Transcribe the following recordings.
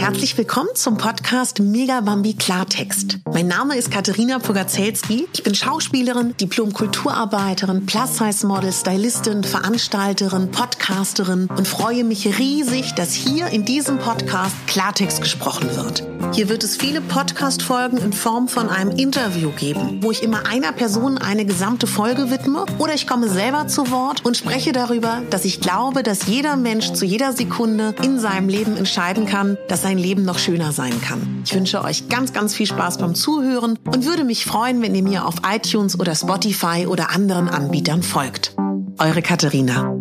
Herzlich willkommen zum Podcast Mega Bambi Klartext. Mein Name ist Katharina Pogacelski. Ich bin Schauspielerin, Diplom-Kulturarbeiterin, Plus-Size-Model, Stylistin, Veranstalterin, Podcasterin und freue mich riesig, dass hier in diesem Podcast Klartext gesprochen wird. Hier wird es viele Podcast-Folgen in Form von einem Interview geben, wo ich immer einer Person eine gesamte Folge widme oder ich komme selber zu Wort und spreche darüber, dass ich glaube, dass jeder Mensch zu jeder Sekunde in seinem Leben entscheiden kann, dass sein Leben noch schöner sein kann. Ich wünsche euch ganz, ganz viel Spaß beim Zuhören und würde mich freuen, wenn ihr mir auf iTunes oder Spotify oder anderen Anbietern folgt. Eure Katharina.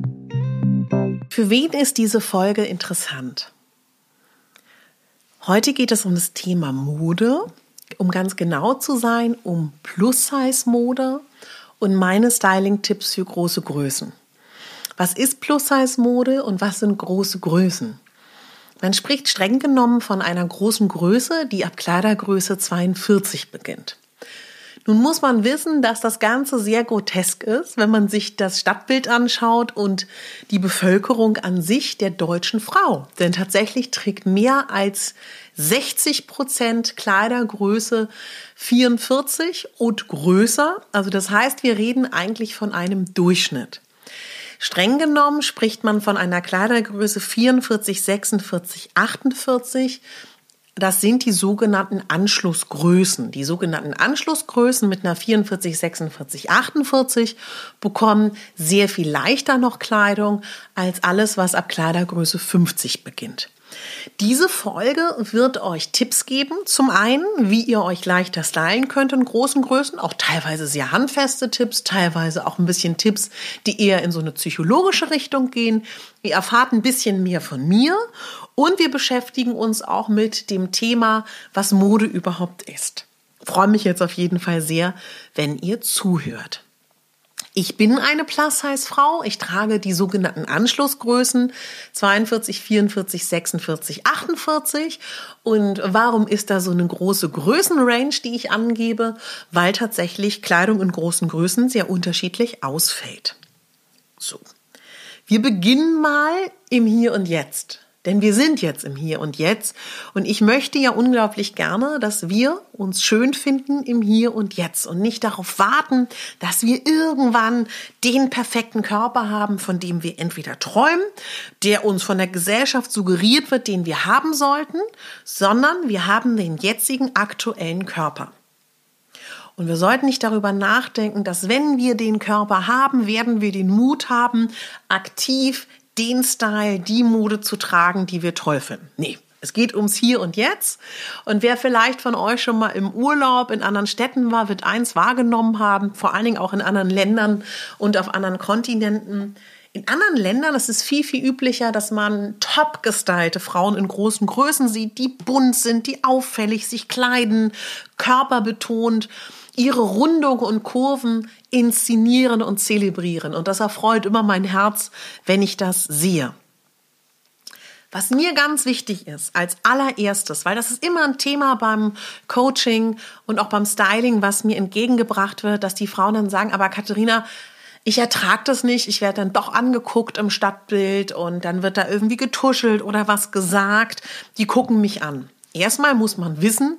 Für wen ist diese Folge interessant? Heute geht es um das Thema Mode, um ganz genau zu sein, um Plus-Size-Mode und meine Styling-Tipps für große Größen. Was ist Plus-Size-Mode und was sind große Größen? Man spricht streng genommen von einer großen Größe, die ab Kleidergröße 42 beginnt. Nun muss man wissen, dass das Ganze sehr grotesk ist, wenn man sich das Stadtbild anschaut und die Bevölkerung an sich der deutschen Frau. Denn tatsächlich trägt mehr als 60 Prozent Kleidergröße 44 und größer. Also das heißt, wir reden eigentlich von einem Durchschnitt. Streng genommen spricht man von einer Kleidergröße 44, 46, 48 das sind die sogenannten Anschlussgrößen. Die sogenannten Anschlussgrößen mit einer 44, 46, 48 bekommen sehr viel leichter noch Kleidung als alles, was ab Kleidergröße 50 beginnt. Diese Folge wird euch Tipps geben. Zum einen, wie ihr euch leichter stylen könnt in großen Größen, auch teilweise sehr handfeste Tipps, teilweise auch ein bisschen Tipps, die eher in so eine psychologische Richtung gehen. Ihr erfahrt ein bisschen mehr von mir und wir beschäftigen uns auch mit dem Thema, was Mode überhaupt ist. Ich freue mich jetzt auf jeden Fall sehr, wenn ihr zuhört. Ich bin eine Plus-Size-Frau. Ich trage die sogenannten Anschlussgrößen 42, 44, 46, 48. Und warum ist da so eine große Größenrange, die ich angebe? Weil tatsächlich Kleidung in großen Größen sehr unterschiedlich ausfällt. So. Wir beginnen mal im Hier und Jetzt. Denn wir sind jetzt im Hier und Jetzt. Und ich möchte ja unglaublich gerne, dass wir uns schön finden im Hier und Jetzt und nicht darauf warten, dass wir irgendwann den perfekten Körper haben, von dem wir entweder träumen, der uns von der Gesellschaft suggeriert wird, den wir haben sollten, sondern wir haben den jetzigen aktuellen Körper. Und wir sollten nicht darüber nachdenken, dass wenn wir den Körper haben, werden wir den Mut haben, aktiv den Style, die Mode zu tragen, die wir toll finden. Nee. Es geht ums Hier und Jetzt. Und wer vielleicht von euch schon mal im Urlaub in anderen Städten war, wird eins wahrgenommen haben, vor allen Dingen auch in anderen Ländern und auf anderen Kontinenten. In anderen Ländern ist es viel, viel üblicher, dass man top gestylte Frauen in großen Größen sieht, die bunt sind, die auffällig sich kleiden, körperbetont ihre Rundung und Kurven inszenieren und zelebrieren. Und das erfreut immer mein Herz, wenn ich das sehe. Was mir ganz wichtig ist, als allererstes, weil das ist immer ein Thema beim Coaching und auch beim Styling, was mir entgegengebracht wird, dass die Frauen dann sagen, aber Katharina, ich ertrage das nicht, ich werde dann doch angeguckt im Stadtbild und dann wird da irgendwie getuschelt oder was gesagt. Die gucken mich an. Erstmal muss man wissen,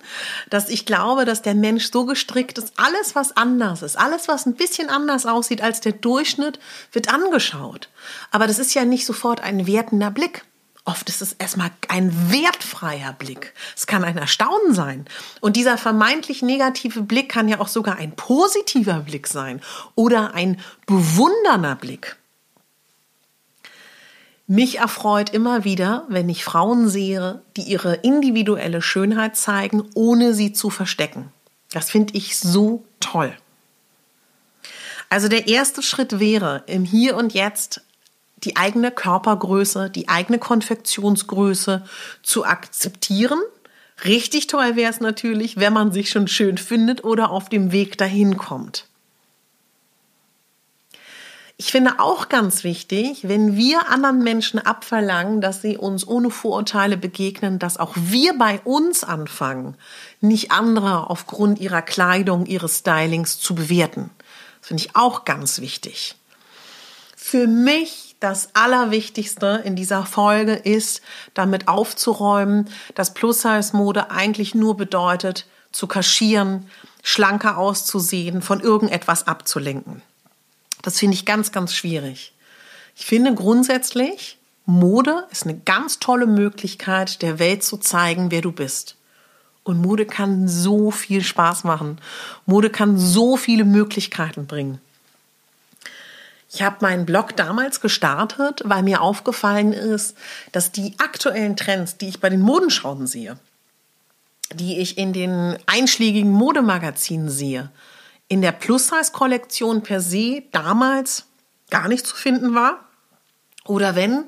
dass ich glaube, dass der Mensch so gestrickt ist, alles, was anders ist, alles, was ein bisschen anders aussieht als der Durchschnitt, wird angeschaut. Aber das ist ja nicht sofort ein wertender Blick. Oft ist es erstmal ein wertfreier Blick. Es kann ein Erstaunen sein. Und dieser vermeintlich negative Blick kann ja auch sogar ein positiver Blick sein oder ein bewundernder Blick. Mich erfreut immer wieder, wenn ich Frauen sehe, die ihre individuelle Schönheit zeigen, ohne sie zu verstecken. Das finde ich so toll. Also der erste Schritt wäre im Hier und Jetzt die eigene Körpergröße, die eigene Konfektionsgröße zu akzeptieren. Richtig toll wäre es natürlich, wenn man sich schon schön findet oder auf dem Weg dahin kommt. Ich finde auch ganz wichtig, wenn wir anderen Menschen abverlangen, dass sie uns ohne Vorurteile begegnen, dass auch wir bei uns anfangen, nicht andere aufgrund ihrer Kleidung, ihres Stylings zu bewerten. Das finde ich auch ganz wichtig. Für mich das Allerwichtigste in dieser Folge ist, damit aufzuräumen, dass Plus-Size-Mode eigentlich nur bedeutet, zu kaschieren, schlanker auszusehen, von irgendetwas abzulenken. Das finde ich ganz, ganz schwierig. Ich finde grundsätzlich, Mode ist eine ganz tolle Möglichkeit, der Welt zu zeigen, wer du bist. Und Mode kann so viel Spaß machen. Mode kann so viele Möglichkeiten bringen. Ich habe meinen Blog damals gestartet, weil mir aufgefallen ist, dass die aktuellen Trends, die ich bei den Modenschauen sehe, die ich in den einschlägigen Modemagazinen sehe, in der Plus-Size-Kollektion per se damals gar nicht zu finden war. Oder wenn,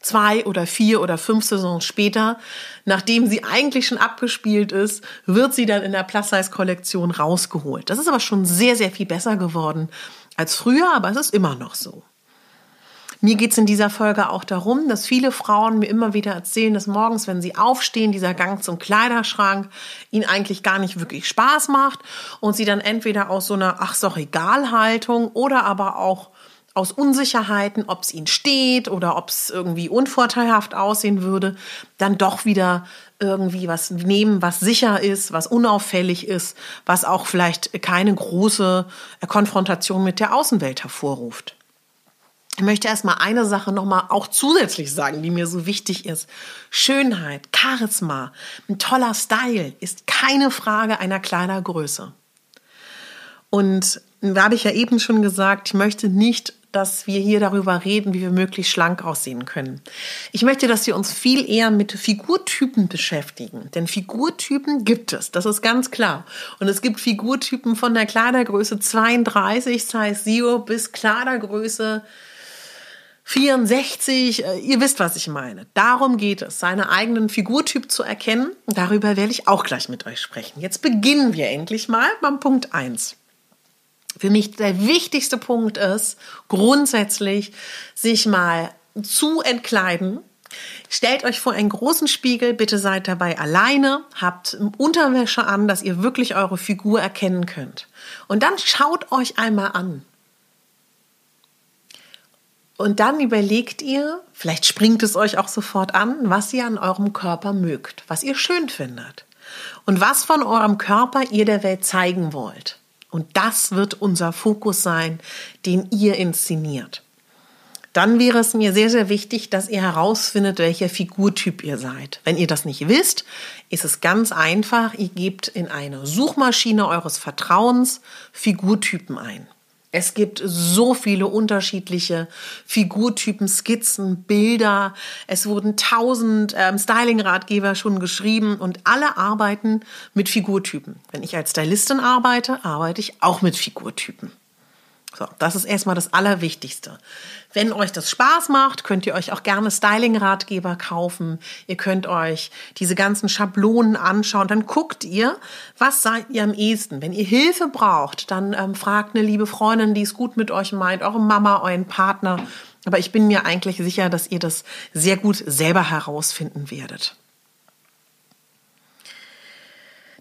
zwei oder vier oder fünf Saisons später, nachdem sie eigentlich schon abgespielt ist, wird sie dann in der Plus-Size-Kollektion rausgeholt. Das ist aber schon sehr, sehr viel besser geworden als früher, aber es ist immer noch so. Mir geht es in dieser Folge auch darum, dass viele Frauen mir immer wieder erzählen, dass morgens, wenn sie aufstehen, dieser Gang zum Kleiderschrank ihnen eigentlich gar nicht wirklich Spaß macht und sie dann entweder aus so einer Ach, so egal Haltung oder aber auch aus Unsicherheiten, ob es ihnen steht oder ob es irgendwie unvorteilhaft aussehen würde, dann doch wieder irgendwie was nehmen, was sicher ist, was unauffällig ist, was auch vielleicht keine große Konfrontation mit der Außenwelt hervorruft. Ich möchte erstmal eine Sache nochmal auch zusätzlich sagen, die mir so wichtig ist. Schönheit, Charisma, ein toller Style ist keine Frage einer kleiner Größe. Und da habe ich ja eben schon gesagt, ich möchte nicht dass wir hier darüber reden, wie wir möglichst schlank aussehen können. Ich möchte, dass wir uns viel eher mit Figurtypen beschäftigen. Denn Figurtypen gibt es, das ist ganz klar. Und es gibt Figurtypen von der Kleidergröße 32, Size Zero, bis Kleidergröße 64, äh, ihr wisst, was ich meine. Darum geht es, seinen eigenen Figurtyp zu erkennen. Darüber werde ich auch gleich mit euch sprechen. Jetzt beginnen wir endlich mal beim Punkt 1 für mich der wichtigste Punkt ist, grundsätzlich sich mal zu entkleiden. Stellt euch vor einen großen Spiegel, bitte seid dabei alleine, habt Unterwäsche an, dass ihr wirklich eure Figur erkennen könnt. Und dann schaut euch einmal an. Und dann überlegt ihr, vielleicht springt es euch auch sofort an, was ihr an eurem Körper mögt, was ihr schön findet und was von eurem Körper ihr der Welt zeigen wollt. Und das wird unser Fokus sein, den ihr inszeniert. Dann wäre es mir sehr, sehr wichtig, dass ihr herausfindet, welcher Figurtyp ihr seid. Wenn ihr das nicht wisst, ist es ganz einfach. Ihr gebt in eine Suchmaschine eures Vertrauens Figurtypen ein. Es gibt so viele unterschiedliche Figurtypen, Skizzen, Bilder. Es wurden tausend ähm, Styling-Ratgeber schon geschrieben und alle arbeiten mit Figurtypen. Wenn ich als Stylistin arbeite, arbeite ich auch mit Figurtypen. So, das ist erstmal das Allerwichtigste. Wenn euch das Spaß macht, könnt ihr euch auch gerne Styling-Ratgeber kaufen. Ihr könnt euch diese ganzen Schablonen anschauen. Dann guckt ihr, was seid ihr am ehesten. Wenn ihr Hilfe braucht, dann ähm, fragt eine liebe Freundin, die es gut mit euch meint, eure Mama, euren Partner. Aber ich bin mir eigentlich sicher, dass ihr das sehr gut selber herausfinden werdet.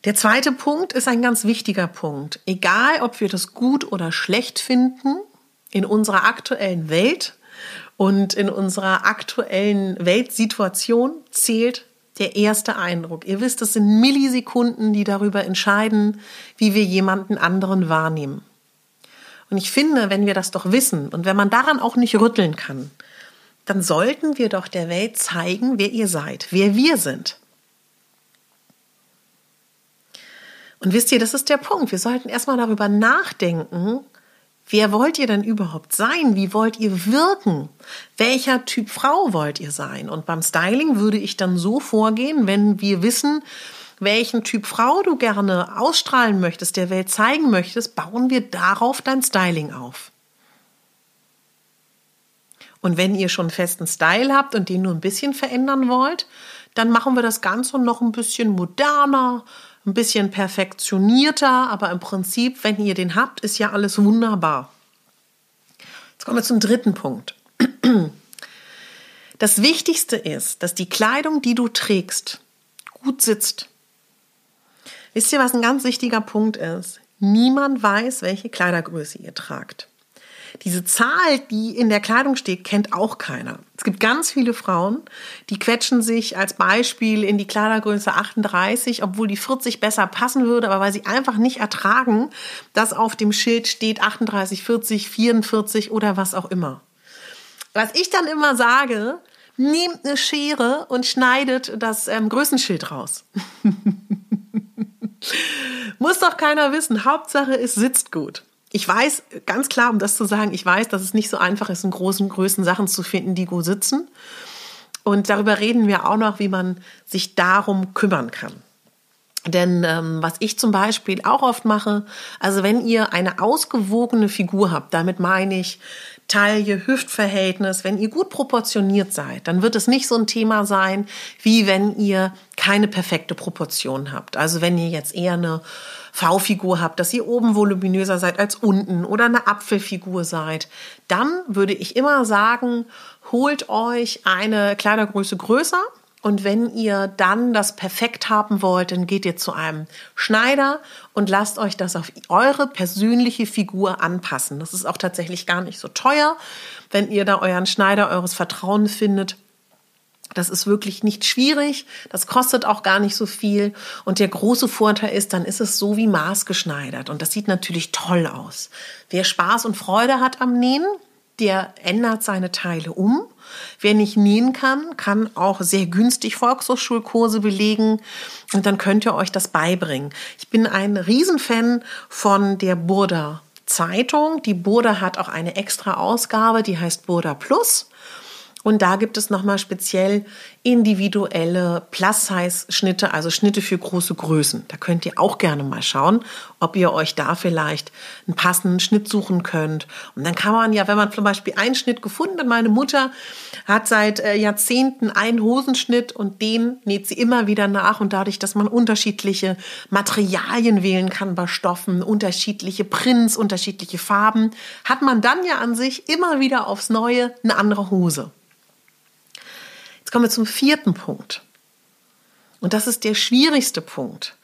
Der zweite Punkt ist ein ganz wichtiger Punkt. Egal, ob wir das gut oder schlecht finden, in unserer aktuellen Welt und in unserer aktuellen Weltsituation zählt der erste Eindruck. Ihr wisst, es sind Millisekunden, die darüber entscheiden, wie wir jemanden anderen wahrnehmen. Und ich finde, wenn wir das doch wissen und wenn man daran auch nicht rütteln kann, dann sollten wir doch der Welt zeigen, wer ihr seid, wer wir sind. Und wisst ihr, das ist der Punkt. Wir sollten erstmal darüber nachdenken, wer wollt ihr denn überhaupt sein? Wie wollt ihr wirken? Welcher Typ Frau wollt ihr sein? Und beim Styling würde ich dann so vorgehen, wenn wir wissen, welchen Typ Frau du gerne ausstrahlen möchtest, der Welt zeigen möchtest, bauen wir darauf dein Styling auf. Und wenn ihr schon festen Style habt und den nur ein bisschen verändern wollt, dann machen wir das Ganze noch ein bisschen moderner, ein bisschen perfektionierter, aber im Prinzip, wenn ihr den habt, ist ja alles wunderbar. Jetzt kommen wir zum dritten Punkt. Das Wichtigste ist, dass die Kleidung, die du trägst, gut sitzt. Wisst ihr, was ein ganz wichtiger Punkt ist? Niemand weiß, welche Kleidergröße ihr tragt. Diese Zahl, die in der Kleidung steht, kennt auch keiner. Es gibt ganz viele Frauen, die quetschen sich als Beispiel in die Kleidergröße 38, obwohl die 40 besser passen würde, aber weil sie einfach nicht ertragen, dass auf dem Schild steht 38, 40, 44 oder was auch immer. Was ich dann immer sage, nehmt eine Schere und schneidet das ähm, Größenschild raus. Muss doch keiner wissen. Hauptsache, es sitzt gut. Ich weiß, ganz klar, um das zu sagen, ich weiß, dass es nicht so einfach ist, in großen Größen Sachen zu finden, die gut sitzen. Und darüber reden wir auch noch, wie man sich darum kümmern kann. Denn ähm, was ich zum Beispiel auch oft mache, also wenn ihr eine ausgewogene Figur habt, damit meine ich Taille, Hüftverhältnis, wenn ihr gut proportioniert seid, dann wird es nicht so ein Thema sein, wie wenn ihr keine perfekte Proportion habt. Also wenn ihr jetzt eher eine V-Figur habt, dass ihr oben voluminöser seid als unten oder eine Apfelfigur seid, dann würde ich immer sagen, holt euch eine Kleidergröße größer und wenn ihr dann das perfekt haben wollt, dann geht ihr zu einem Schneider und lasst euch das auf eure persönliche Figur anpassen. Das ist auch tatsächlich gar nicht so teuer, wenn ihr da euren Schneider eures Vertrauens findet. Das ist wirklich nicht schwierig, das kostet auch gar nicht so viel. Und der große Vorteil ist, dann ist es so wie maßgeschneidert. Und das sieht natürlich toll aus. Wer Spaß und Freude hat am Nähen, der ändert seine Teile um. Wer nicht nähen kann, kann auch sehr günstig Volkshochschulkurse belegen und dann könnt ihr euch das beibringen. Ich bin ein Riesenfan von der Burda Zeitung. Die Burda hat auch eine extra Ausgabe, die heißt Burda Plus. Und da gibt es nochmal speziell individuelle Plus-Size-Schnitte, also Schnitte für große Größen. Da könnt ihr auch gerne mal schauen, ob ihr euch da vielleicht einen passenden Schnitt suchen könnt. Und dann kann man ja, wenn man zum Beispiel einen Schnitt gefunden hat, meine Mutter hat seit äh, Jahrzehnten einen Hosenschnitt und den näht sie immer wieder nach. Und dadurch, dass man unterschiedliche Materialien wählen kann bei Stoffen, unterschiedliche Prints, unterschiedliche Farben, hat man dann ja an sich immer wieder aufs Neue eine andere Hose. Jetzt kommen wir zum vierten Punkt. Und das ist der schwierigste Punkt,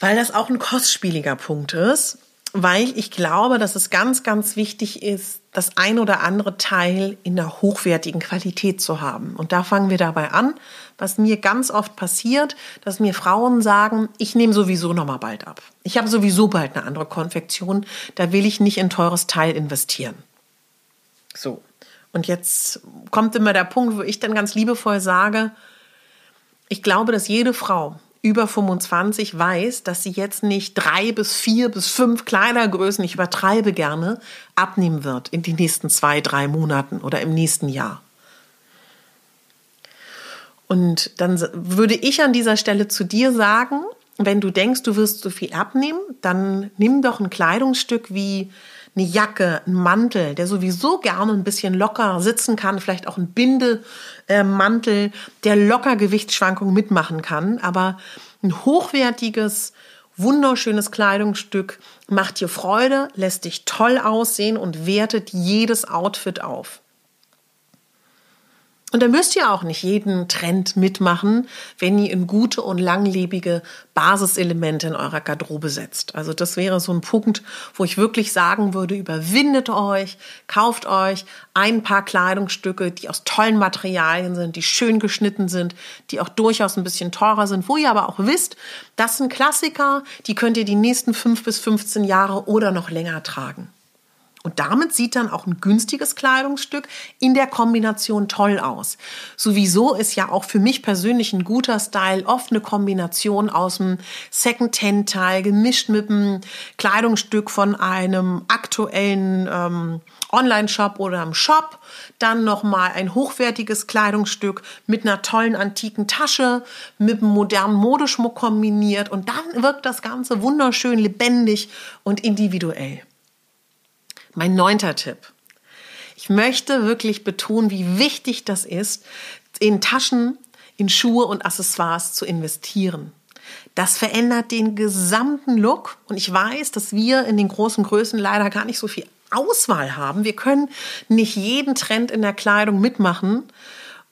weil das auch ein kostspieliger Punkt ist, weil ich glaube, dass es ganz, ganz wichtig ist, das ein oder andere Teil in einer hochwertigen Qualität zu haben. Und da fangen wir dabei an, was mir ganz oft passiert, dass mir Frauen sagen, ich nehme sowieso noch mal bald ab. Ich habe sowieso bald eine andere Konfektion, da will ich nicht in teures Teil investieren. Und jetzt kommt immer der Punkt, wo ich dann ganz liebevoll sage, ich glaube, dass jede Frau über 25 weiß, dass sie jetzt nicht drei bis vier bis fünf Kleidergrößen, ich übertreibe gerne, abnehmen wird in den nächsten zwei, drei Monaten oder im nächsten Jahr. Und dann würde ich an dieser Stelle zu dir sagen, wenn du denkst, du wirst so viel abnehmen, dann nimm doch ein Kleidungsstück wie eine Jacke, ein Mantel, der sowieso gerne ein bisschen locker sitzen kann, vielleicht auch ein Bindemantel, der locker Gewichtsschwankungen mitmachen kann, aber ein hochwertiges, wunderschönes Kleidungsstück macht dir Freude, lässt dich toll aussehen und wertet jedes Outfit auf. Und da müsst ihr auch nicht jeden Trend mitmachen, wenn ihr in gute und langlebige Basiselemente in eurer Garderobe setzt. Also das wäre so ein Punkt, wo ich wirklich sagen würde, überwindet euch, kauft euch ein paar Kleidungsstücke, die aus tollen Materialien sind, die schön geschnitten sind, die auch durchaus ein bisschen teurer sind, wo ihr aber auch wisst, das sind Klassiker, die könnt ihr die nächsten fünf bis 15 Jahre oder noch länger tragen. Und damit sieht dann auch ein günstiges Kleidungsstück in der Kombination toll aus. Sowieso ist ja auch für mich persönlich ein guter Style oft eine Kombination aus einem Second-Hand-Teil gemischt mit einem Kleidungsstück von einem aktuellen ähm, Online-Shop oder einem Shop. Dann nochmal ein hochwertiges Kleidungsstück mit einer tollen antiken Tasche, mit einem modernen Modeschmuck kombiniert. Und dann wirkt das Ganze wunderschön lebendig und individuell. Mein neunter Tipp. Ich möchte wirklich betonen, wie wichtig das ist, in Taschen, in Schuhe und Accessoires zu investieren. Das verändert den gesamten Look. Und ich weiß, dass wir in den großen Größen leider gar nicht so viel Auswahl haben. Wir können nicht jeden Trend in der Kleidung mitmachen.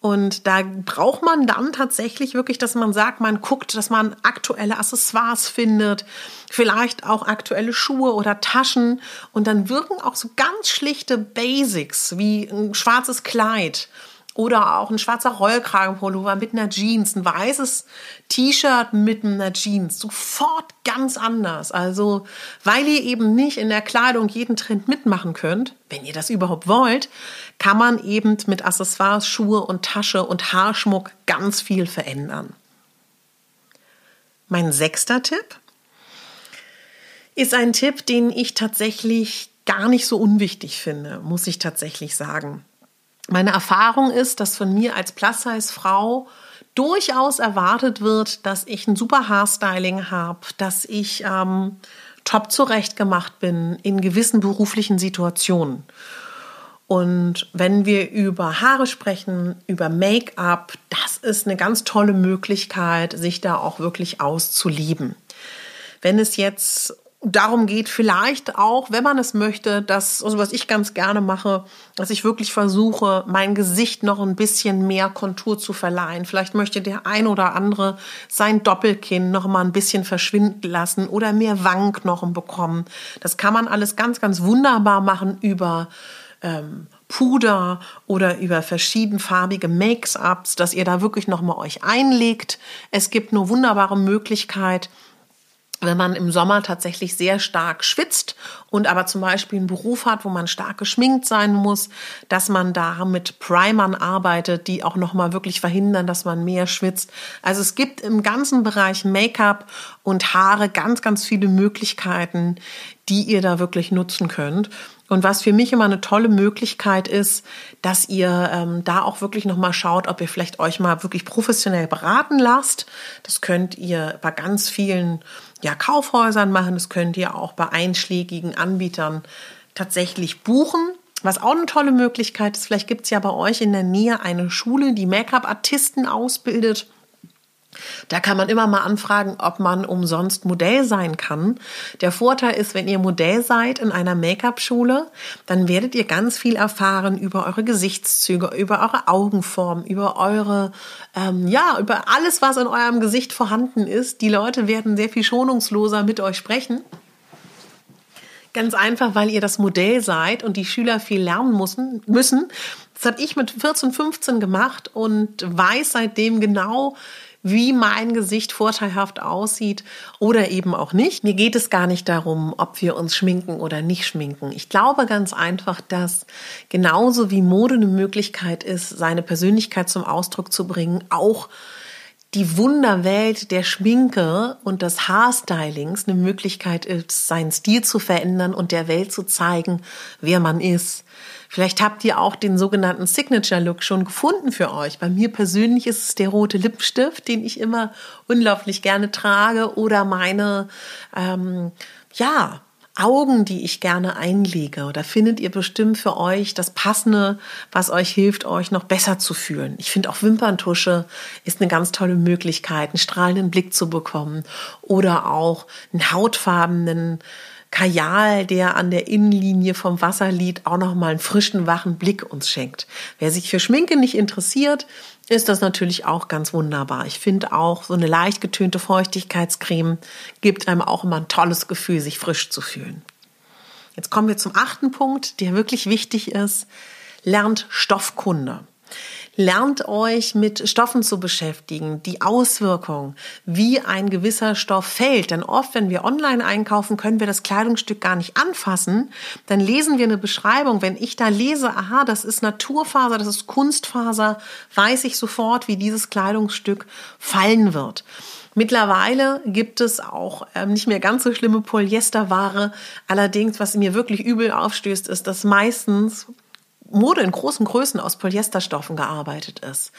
Und da braucht man dann tatsächlich wirklich, dass man sagt, man guckt, dass man aktuelle Accessoires findet, vielleicht auch aktuelle Schuhe oder Taschen. Und dann wirken auch so ganz schlichte Basics wie ein schwarzes Kleid oder auch ein schwarzer Rollkragenpullover mit einer Jeans, ein weißes T-Shirt mit einer Jeans. Sofort ganz anders. Also, weil ihr eben nicht in der Kleidung jeden Trend mitmachen könnt, wenn ihr das überhaupt wollt, kann man eben mit Accessoires, Schuhe und Tasche und Haarschmuck ganz viel verändern. Mein sechster Tipp ist ein Tipp, den ich tatsächlich gar nicht so unwichtig finde, muss ich tatsächlich sagen. Meine Erfahrung ist, dass von mir als Plus-Size-Frau durchaus erwartet wird, dass ich ein super Haarstyling habe, dass ich ähm, top zurechtgemacht bin in gewissen beruflichen Situationen. Und wenn wir über Haare sprechen, über Make-up, das ist eine ganz tolle Möglichkeit, sich da auch wirklich auszuleben. Wenn es jetzt darum geht, vielleicht auch, wenn man es möchte, dass, also was ich ganz gerne mache, dass ich wirklich versuche, mein Gesicht noch ein bisschen mehr Kontur zu verleihen. Vielleicht möchte der ein oder andere sein Doppelkinn noch mal ein bisschen verschwinden lassen oder mehr Wangenknochen bekommen. Das kann man alles ganz, ganz wunderbar machen über ähm, Puder oder über verschiedenfarbige Make-ups, dass ihr da wirklich noch mal euch einlegt. Es gibt eine wunderbare Möglichkeit, wenn man im Sommer tatsächlich sehr stark schwitzt und aber zum Beispiel einen Beruf hat, wo man stark geschminkt sein muss, dass man da mit Primern arbeitet, die auch nochmal wirklich verhindern, dass man mehr schwitzt. Also es gibt im ganzen Bereich Make-up und Haare ganz, ganz viele Möglichkeiten, die ihr da wirklich nutzen könnt. Und was für mich immer eine tolle Möglichkeit ist, dass ihr ähm, da auch wirklich nochmal schaut, ob ihr vielleicht euch mal wirklich professionell beraten lasst. Das könnt ihr bei ganz vielen ja, Kaufhäusern machen, das könnt ihr auch bei einschlägigen Anbietern tatsächlich buchen. Was auch eine tolle Möglichkeit ist, vielleicht gibt es ja bei euch in der Nähe eine Schule, die Make-up-Artisten ausbildet. Da kann man immer mal anfragen, ob man umsonst Modell sein kann. Der Vorteil ist, wenn ihr Modell seid in einer Make-up-Schule, dann werdet ihr ganz viel erfahren über eure Gesichtszüge, über eure Augenform, über eure, ähm, ja, über alles, was in eurem Gesicht vorhanden ist. Die Leute werden sehr viel schonungsloser mit euch sprechen. Ganz einfach, weil ihr das Modell seid und die Schüler viel lernen müssen. müssen. Das habe ich mit 14, 15 gemacht und weiß seitdem genau, wie mein Gesicht vorteilhaft aussieht oder eben auch nicht. Mir geht es gar nicht darum, ob wir uns schminken oder nicht schminken. Ich glaube ganz einfach, dass genauso wie Mode eine Möglichkeit ist, seine Persönlichkeit zum Ausdruck zu bringen, auch die Wunderwelt der Schminke und des Haarstylings eine Möglichkeit ist, seinen Stil zu verändern und der Welt zu zeigen, wer man ist. Vielleicht habt ihr auch den sogenannten Signature Look schon gefunden für euch. Bei mir persönlich ist es der rote Lippenstift, den ich immer unglaublich gerne trage oder meine, ähm, ja, Augen, die ich gerne einlege. Da findet ihr bestimmt für euch das Passende, was euch hilft, euch noch besser zu fühlen. Ich finde auch Wimperntusche ist eine ganz tolle Möglichkeit, einen strahlenden Blick zu bekommen oder auch einen hautfarbenen Kajal, der an der Innenlinie vom Wasserlied auch noch mal einen frischen, wachen Blick uns schenkt. Wer sich für Schminke nicht interessiert, ist das natürlich auch ganz wunderbar. Ich finde auch so eine leicht getönte Feuchtigkeitscreme gibt einem auch immer ein tolles Gefühl, sich frisch zu fühlen. Jetzt kommen wir zum achten Punkt, der wirklich wichtig ist. Lernt Stoffkunde. Lernt euch mit Stoffen zu beschäftigen, die Auswirkungen, wie ein gewisser Stoff fällt. Denn oft, wenn wir online einkaufen, können wir das Kleidungsstück gar nicht anfassen. Dann lesen wir eine Beschreibung. Wenn ich da lese, aha, das ist Naturfaser, das ist Kunstfaser, weiß ich sofort, wie dieses Kleidungsstück fallen wird. Mittlerweile gibt es auch ähm, nicht mehr ganz so schlimme Polyesterware. Allerdings, was mir wirklich übel aufstößt, ist, dass meistens Mode in großen Größen aus Polyesterstoffen gearbeitet ist.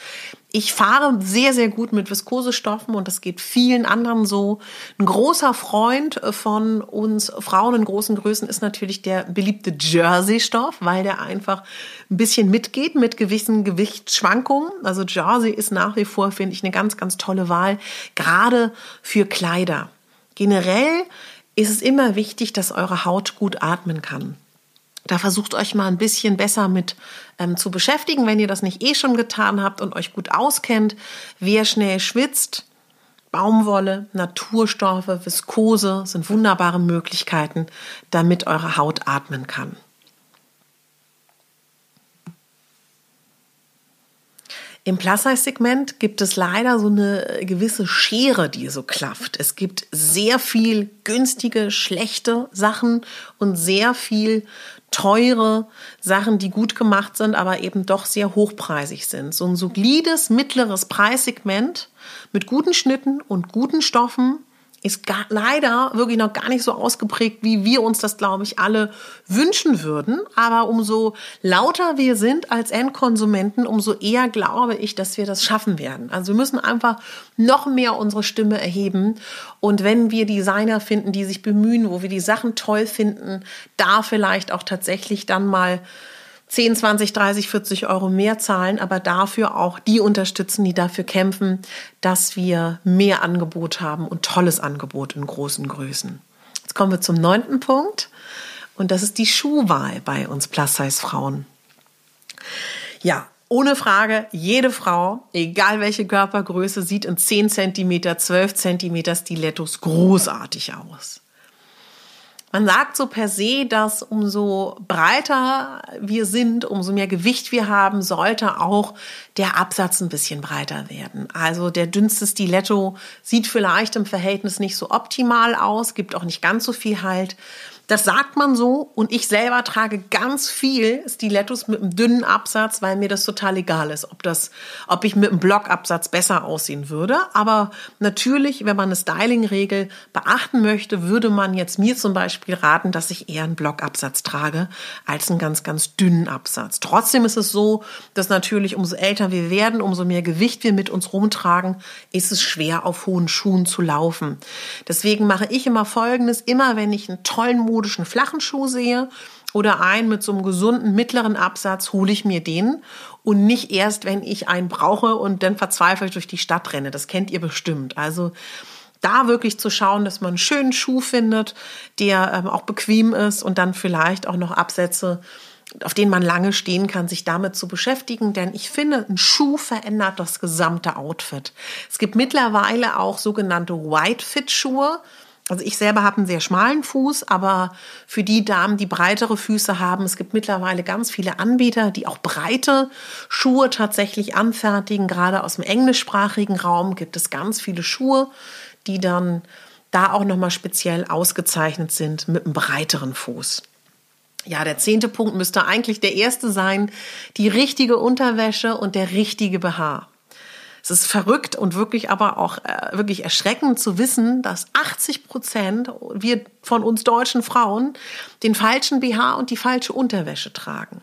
Ich fahre sehr, sehr gut mit Viskosestoffen und das geht vielen anderen so. Ein großer Freund von uns Frauen in großen Größen ist natürlich der beliebte Jersey-Stoff, weil der einfach ein bisschen mitgeht mit gewissen Gewichtsschwankungen. Also Jersey ist nach wie vor, finde ich, eine ganz, ganz tolle Wahl, gerade für Kleider. Generell ist es immer wichtig, dass eure Haut gut atmen kann. Da versucht euch mal ein bisschen besser mit ähm, zu beschäftigen, wenn ihr das nicht eh schon getan habt und euch gut auskennt. Wer schnell schwitzt, Baumwolle, Naturstoffe, Viskose sind wunderbare Möglichkeiten, damit eure Haut atmen kann. Im Plus-Size-Segment gibt es leider so eine gewisse Schere, die so klafft. Es gibt sehr viel günstige, schlechte Sachen und sehr viel teure Sachen, die gut gemacht sind, aber eben doch sehr hochpreisig sind. So ein solides, mittleres Preissegment mit guten Schnitten und guten Stoffen ist gar, leider wirklich noch gar nicht so ausgeprägt, wie wir uns das, glaube ich, alle wünschen würden. Aber umso lauter wir sind als Endkonsumenten, umso eher glaube ich, dass wir das schaffen werden. Also wir müssen einfach noch mehr unsere Stimme erheben. Und wenn wir Designer finden, die sich bemühen, wo wir die Sachen toll finden, da vielleicht auch tatsächlich dann mal 10, 20, 30, 40 Euro mehr zahlen, aber dafür auch die unterstützen, die dafür kämpfen, dass wir mehr Angebot haben und tolles Angebot in großen Größen. Jetzt kommen wir zum neunten Punkt und das ist die Schuhwahl bei uns Plus-Size-Frauen. Ja, ohne Frage, jede Frau, egal welche Körpergröße, sieht in 10 cm, 12 cm Stilettos großartig aus. Man sagt so per se, dass umso breiter wir sind, umso mehr Gewicht wir haben, sollte auch der Absatz ein bisschen breiter werden. Also der dünnste Stiletto sieht vielleicht im Verhältnis nicht so optimal aus, gibt auch nicht ganz so viel Halt. Das sagt man so und ich selber trage ganz viel Stilettos mit einem dünnen Absatz, weil mir das total egal ist, ob das, ob ich mit einem Blockabsatz besser aussehen würde. Aber natürlich, wenn man eine Styling-Regel beachten möchte, würde man jetzt mir zum Beispiel raten, dass ich eher einen Blockabsatz trage als einen ganz, ganz dünnen Absatz. Trotzdem ist es so, dass natürlich umso älter wir werden, umso mehr Gewicht wir mit uns rumtragen, ist es schwer auf hohen Schuhen zu laufen. Deswegen mache ich immer Folgendes, immer wenn ich einen tollen modischen flachen Schuh sehe oder einen mit so einem gesunden mittleren Absatz, hole ich mir den und nicht erst, wenn ich einen brauche und dann verzweifelt durch die Stadt renne. Das kennt ihr bestimmt. Also da wirklich zu schauen, dass man einen schönen Schuh findet, der ähm, auch bequem ist und dann vielleicht auch noch Absätze, auf denen man lange stehen kann, sich damit zu beschäftigen. Denn ich finde, ein Schuh verändert das gesamte Outfit. Es gibt mittlerweile auch sogenannte White Fit Schuhe. Also ich selber habe einen sehr schmalen Fuß, aber für die Damen, die breitere Füße haben, es gibt mittlerweile ganz viele Anbieter, die auch breite Schuhe tatsächlich anfertigen. Gerade aus dem englischsprachigen Raum gibt es ganz viele Schuhe, die dann da auch nochmal speziell ausgezeichnet sind mit einem breiteren Fuß. Ja, der zehnte Punkt müsste eigentlich der erste sein, die richtige Unterwäsche und der richtige BH. Es ist verrückt und wirklich aber auch äh, wirklich erschreckend zu wissen, dass 80 Prozent wir von uns deutschen Frauen den falschen BH und die falsche Unterwäsche tragen.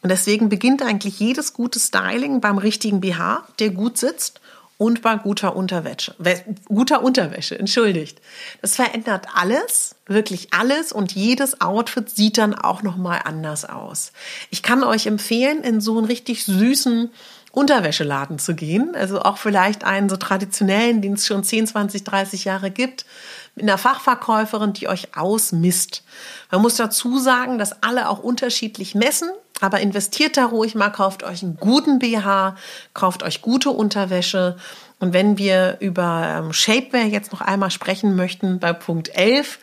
Und deswegen beginnt eigentlich jedes gute Styling beim richtigen BH, der gut sitzt und bei guter Unterwäsche. Guter Unterwäsche, entschuldigt. Das verändert alles, wirklich alles und jedes Outfit sieht dann auch noch mal anders aus. Ich kann euch empfehlen, in so einen richtig süßen Unterwäscheladen zu gehen. Also auch vielleicht einen so traditionellen, den es schon 10, 20, 30 Jahre gibt, mit einer Fachverkäuferin, die euch ausmisst. Man muss dazu sagen, dass alle auch unterschiedlich messen, aber investiert da ruhig mal, kauft euch einen guten BH, kauft euch gute Unterwäsche und wenn wir über ähm, Shapewear jetzt noch einmal sprechen möchten bei Punkt 11,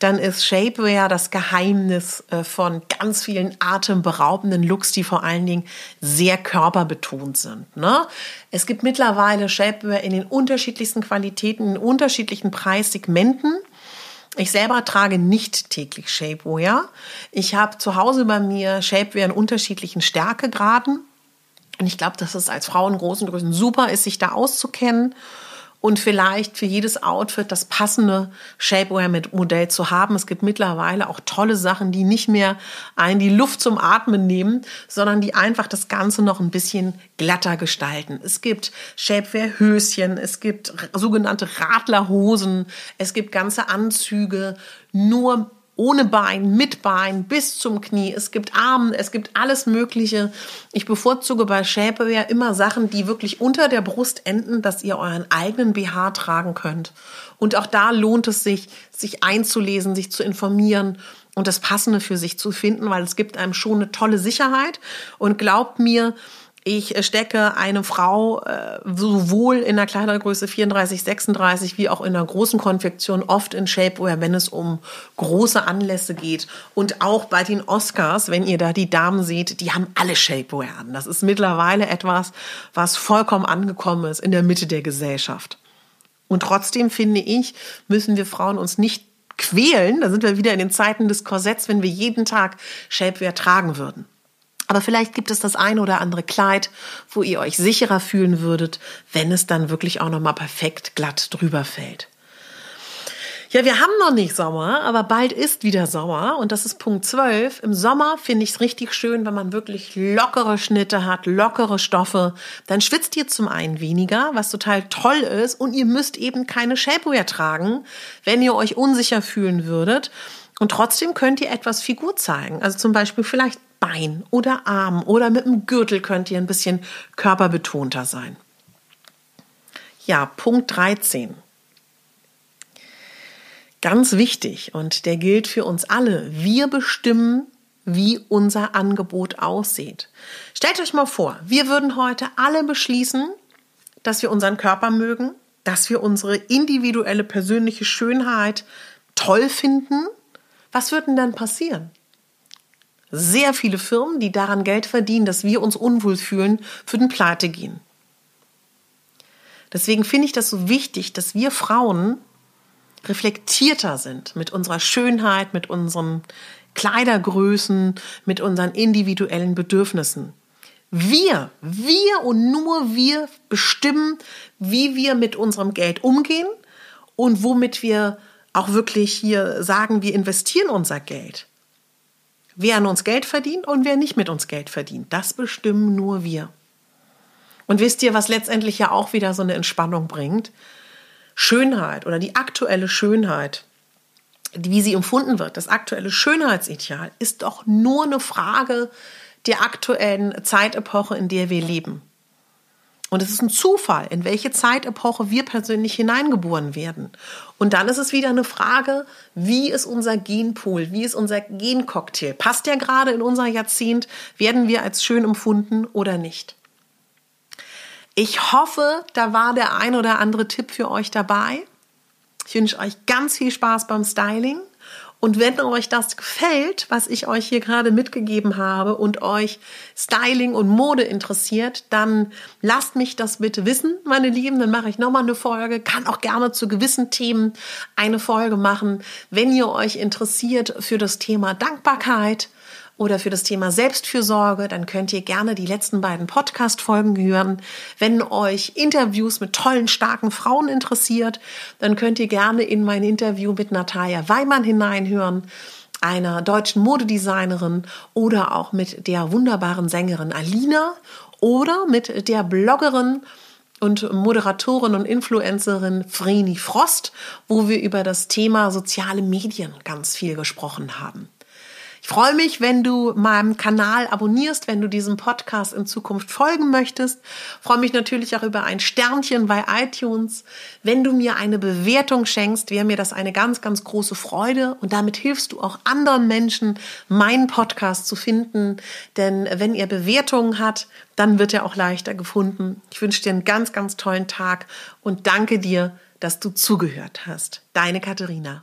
dann ist Shapewear das Geheimnis äh, von ganz vielen atemberaubenden Looks, die vor allen Dingen sehr körperbetont sind. Ne? Es gibt mittlerweile Shapewear in den unterschiedlichsten Qualitäten, in unterschiedlichen Preissegmenten. Ich selber trage nicht täglich Shapewear. Ich habe zu Hause bei mir Shapewear in unterschiedlichen Stärkegraden. Und ich glaube, dass es als Frau in großen Größen super ist, sich da auszukennen und vielleicht für jedes Outfit das passende Shapewear-Modell zu haben. Es gibt mittlerweile auch tolle Sachen, die nicht mehr ein die Luft zum Atmen nehmen, sondern die einfach das Ganze noch ein bisschen glatter gestalten. Es gibt Shapewear-Höschen, es gibt sogenannte Radlerhosen, es gibt ganze Anzüge, nur ohne Bein, mit Bein, bis zum Knie. Es gibt Armen, es gibt alles Mögliche. Ich bevorzuge bei Shapewear immer Sachen, die wirklich unter der Brust enden, dass ihr euren eigenen BH tragen könnt. Und auch da lohnt es sich, sich einzulesen, sich zu informieren und das Passende für sich zu finden, weil es gibt einem schon eine tolle Sicherheit. Und glaubt mir, ich stecke eine Frau äh, sowohl in der Kleidergröße 34, 36 wie auch in der großen Konfektion oft in Shapewear, wenn es um große Anlässe geht. Und auch bei den Oscars, wenn ihr da die Damen seht, die haben alle Shapewear an. Das ist mittlerweile etwas, was vollkommen angekommen ist in der Mitte der Gesellschaft. Und trotzdem finde ich, müssen wir Frauen uns nicht quälen. Da sind wir wieder in den Zeiten des Korsetts, wenn wir jeden Tag Shapewear tragen würden. Aber vielleicht gibt es das eine oder andere Kleid, wo ihr euch sicherer fühlen würdet, wenn es dann wirklich auch nochmal perfekt glatt drüber fällt. Ja, wir haben noch nicht Sommer, aber bald ist wieder Sommer und das ist Punkt 12. Im Sommer finde ich es richtig schön, wenn man wirklich lockere Schnitte hat, lockere Stoffe. Dann schwitzt ihr zum einen weniger, was total toll ist und ihr müsst eben keine Shapewear tragen, wenn ihr euch unsicher fühlen würdet. Und trotzdem könnt ihr etwas Figur zeigen. Also zum Beispiel vielleicht Bein oder Arm oder mit dem Gürtel könnt ihr ein bisschen körperbetonter sein. Ja, Punkt 13. Ganz wichtig und der gilt für uns alle. Wir bestimmen, wie unser Angebot aussieht. Stellt euch mal vor, wir würden heute alle beschließen, dass wir unseren Körper mögen, dass wir unsere individuelle persönliche Schönheit toll finden. Was würde denn dann passieren? Sehr viele Firmen, die daran Geld verdienen, dass wir uns unwohl fühlen, würden pleite gehen. Deswegen finde ich das so wichtig, dass wir Frauen reflektierter sind mit unserer Schönheit, mit unseren Kleidergrößen, mit unseren individuellen Bedürfnissen. Wir, wir und nur wir bestimmen, wie wir mit unserem Geld umgehen und womit wir auch wirklich hier sagen, wir investieren unser Geld. Wer an uns Geld verdient und wer nicht mit uns Geld verdient, das bestimmen nur wir. Und wisst ihr, was letztendlich ja auch wieder so eine Entspannung bringt? Schönheit oder die aktuelle Schönheit, wie sie empfunden wird, das aktuelle Schönheitsideal, ist doch nur eine Frage der aktuellen Zeitepoche, in der wir leben. Und es ist ein Zufall, in welche Zeitepoche wir persönlich hineingeboren werden. Und dann ist es wieder eine Frage, wie ist unser Genpool, wie ist unser Gencocktail? Passt der gerade in unser Jahrzehnt? Werden wir als schön empfunden oder nicht? Ich hoffe, da war der ein oder andere Tipp für euch dabei. Ich wünsche euch ganz viel Spaß beim Styling. Und wenn euch das gefällt, was ich euch hier gerade mitgegeben habe und euch Styling und Mode interessiert, dann lasst mich das bitte wissen, meine Lieben. Dann mache ich nochmal eine Folge, kann auch gerne zu gewissen Themen eine Folge machen. Wenn ihr euch interessiert für das Thema Dankbarkeit, oder für das Thema Selbstfürsorge, dann könnt ihr gerne die letzten beiden Podcast-Folgen hören. Wenn euch Interviews mit tollen, starken Frauen interessiert, dann könnt ihr gerne in mein Interview mit Natalia Weimann hineinhören einer deutschen Modedesignerin oder auch mit der wunderbaren Sängerin Alina oder mit der Bloggerin und Moderatorin und Influencerin Vreni Frost, wo wir über das Thema soziale Medien ganz viel gesprochen haben. Ich freue mich, wenn du meinem Kanal abonnierst, wenn du diesem Podcast in Zukunft folgen möchtest. Ich freue mich natürlich auch über ein Sternchen bei iTunes. Wenn du mir eine Bewertung schenkst, wäre mir das eine ganz, ganz große Freude und damit hilfst du auch anderen Menschen, meinen Podcast zu finden. Denn wenn ihr Bewertungen hat, dann wird er auch leichter gefunden. Ich wünsche dir einen ganz, ganz tollen Tag und danke dir, dass du zugehört hast. Deine Katharina.